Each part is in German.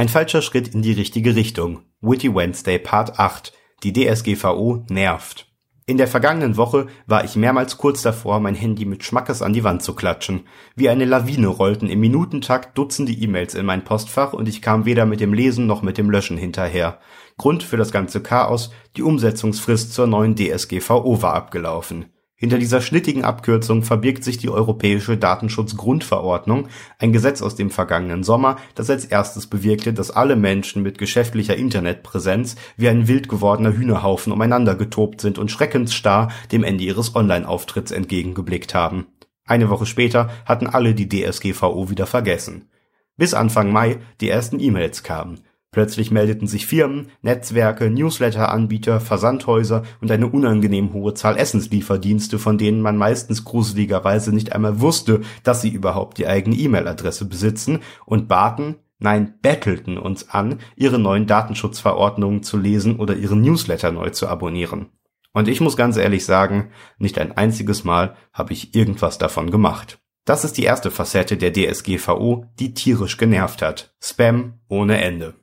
Ein falscher Schritt in die richtige Richtung. Witty Wednesday Part 8. Die DSGVO nervt. In der vergangenen Woche war ich mehrmals kurz davor, mein Handy mit Schmackes an die Wand zu klatschen. Wie eine Lawine rollten im Minutentakt Dutzende E-Mails in mein Postfach und ich kam weder mit dem Lesen noch mit dem Löschen hinterher. Grund für das ganze Chaos, die Umsetzungsfrist zur neuen DSGVO war abgelaufen. Hinter dieser schnittigen Abkürzung verbirgt sich die Europäische Datenschutzgrundverordnung, ein Gesetz aus dem vergangenen Sommer, das als erstes bewirkte, dass alle Menschen mit geschäftlicher Internetpräsenz wie ein wild gewordener Hühnerhaufen umeinander getobt sind und schreckensstarr dem Ende ihres Online-Auftritts entgegengeblickt haben. Eine Woche später hatten alle die DSGVO wieder vergessen. Bis Anfang Mai die ersten E-Mails kamen. Plötzlich meldeten sich Firmen, Netzwerke, Newsletter-Anbieter, Versandhäuser und eine unangenehm hohe Zahl Essenslieferdienste, von denen man meistens gruseligerweise nicht einmal wusste, dass sie überhaupt die eigene E-Mail-Adresse besitzen und baten, nein, bettelten uns an, ihre neuen Datenschutzverordnungen zu lesen oder ihren Newsletter neu zu abonnieren. Und ich muss ganz ehrlich sagen, nicht ein einziges Mal habe ich irgendwas davon gemacht. Das ist die erste Facette der DSGVO, die tierisch genervt hat. Spam ohne Ende.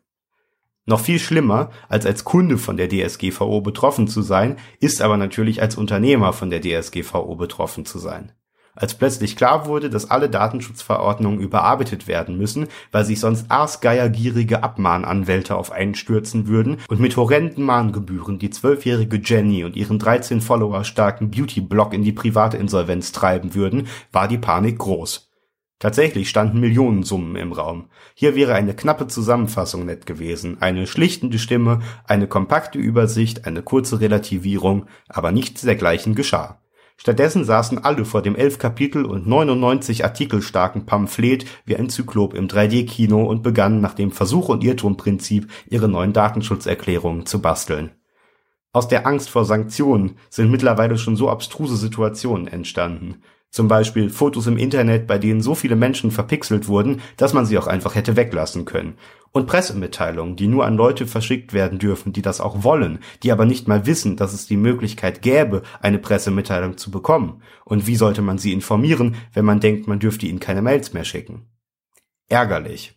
Noch viel schlimmer, als als Kunde von der DSGVO betroffen zu sein, ist aber natürlich als Unternehmer von der DSGVO betroffen zu sein. Als plötzlich klar wurde, dass alle Datenschutzverordnungen überarbeitet werden müssen, weil sich sonst arsgeiergierige Abmahnanwälte auf einen stürzen würden und mit horrenden Mahngebühren die zwölfjährige Jenny und ihren 13 Follower starken Beauty-Blog in die private Insolvenz treiben würden, war die Panik groß. Tatsächlich standen Millionensummen im Raum. Hier wäre eine knappe Zusammenfassung nett gewesen, eine schlichtende Stimme, eine kompakte Übersicht, eine kurze Relativierung, aber nichts dergleichen geschah. Stattdessen saßen alle vor dem elf Kapitel und 99 Artikel starken Pamphlet wie ein Zyklop im 3D-Kino und begannen nach dem Versuch- und Irrtumprinzip ihre neuen Datenschutzerklärungen zu basteln. Aus der Angst vor Sanktionen sind mittlerweile schon so abstruse Situationen entstanden. Zum Beispiel Fotos im Internet, bei denen so viele Menschen verpixelt wurden, dass man sie auch einfach hätte weglassen können. Und Pressemitteilungen, die nur an Leute verschickt werden dürfen, die das auch wollen, die aber nicht mal wissen, dass es die Möglichkeit gäbe, eine Pressemitteilung zu bekommen. Und wie sollte man sie informieren, wenn man denkt, man dürfte ihnen keine Mails mehr schicken? Ärgerlich.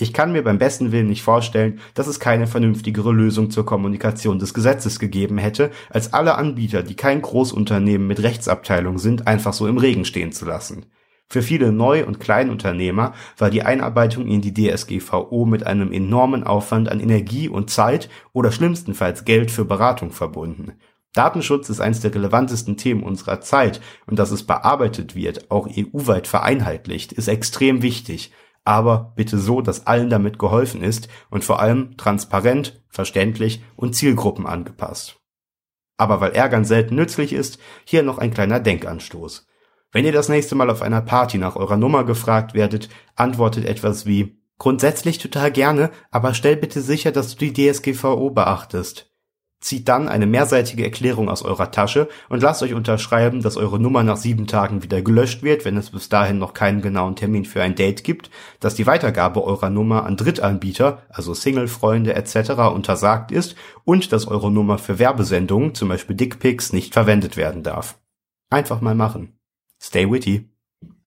Ich kann mir beim besten Willen nicht vorstellen, dass es keine vernünftigere Lösung zur Kommunikation des Gesetzes gegeben hätte, als alle Anbieter, die kein Großunternehmen mit Rechtsabteilung sind, einfach so im Regen stehen zu lassen. Für viele Neu- und Kleinunternehmer war die Einarbeitung in die DSGVO mit einem enormen Aufwand an Energie und Zeit oder schlimmstenfalls Geld für Beratung verbunden. Datenschutz ist eines der relevantesten Themen unserer Zeit und dass es bearbeitet wird, auch EU-weit vereinheitlicht, ist extrem wichtig aber bitte so, dass allen damit geholfen ist und vor allem transparent, verständlich und Zielgruppen angepasst. Aber weil Ärgern selten nützlich ist, hier noch ein kleiner Denkanstoß. Wenn ihr das nächste Mal auf einer Party nach eurer Nummer gefragt werdet, antwortet etwas wie Grundsätzlich total gerne, aber stell bitte sicher, dass du die DSGVO beachtest. Zieht dann eine mehrseitige Erklärung aus eurer Tasche und lasst euch unterschreiben, dass eure Nummer nach sieben Tagen wieder gelöscht wird, wenn es bis dahin noch keinen genauen Termin für ein Date gibt, dass die Weitergabe eurer Nummer an Drittanbieter, also Single-Freunde etc. untersagt ist und dass eure Nummer für Werbesendungen, zum Beispiel Dickpics, nicht verwendet werden darf. Einfach mal machen. Stay witty.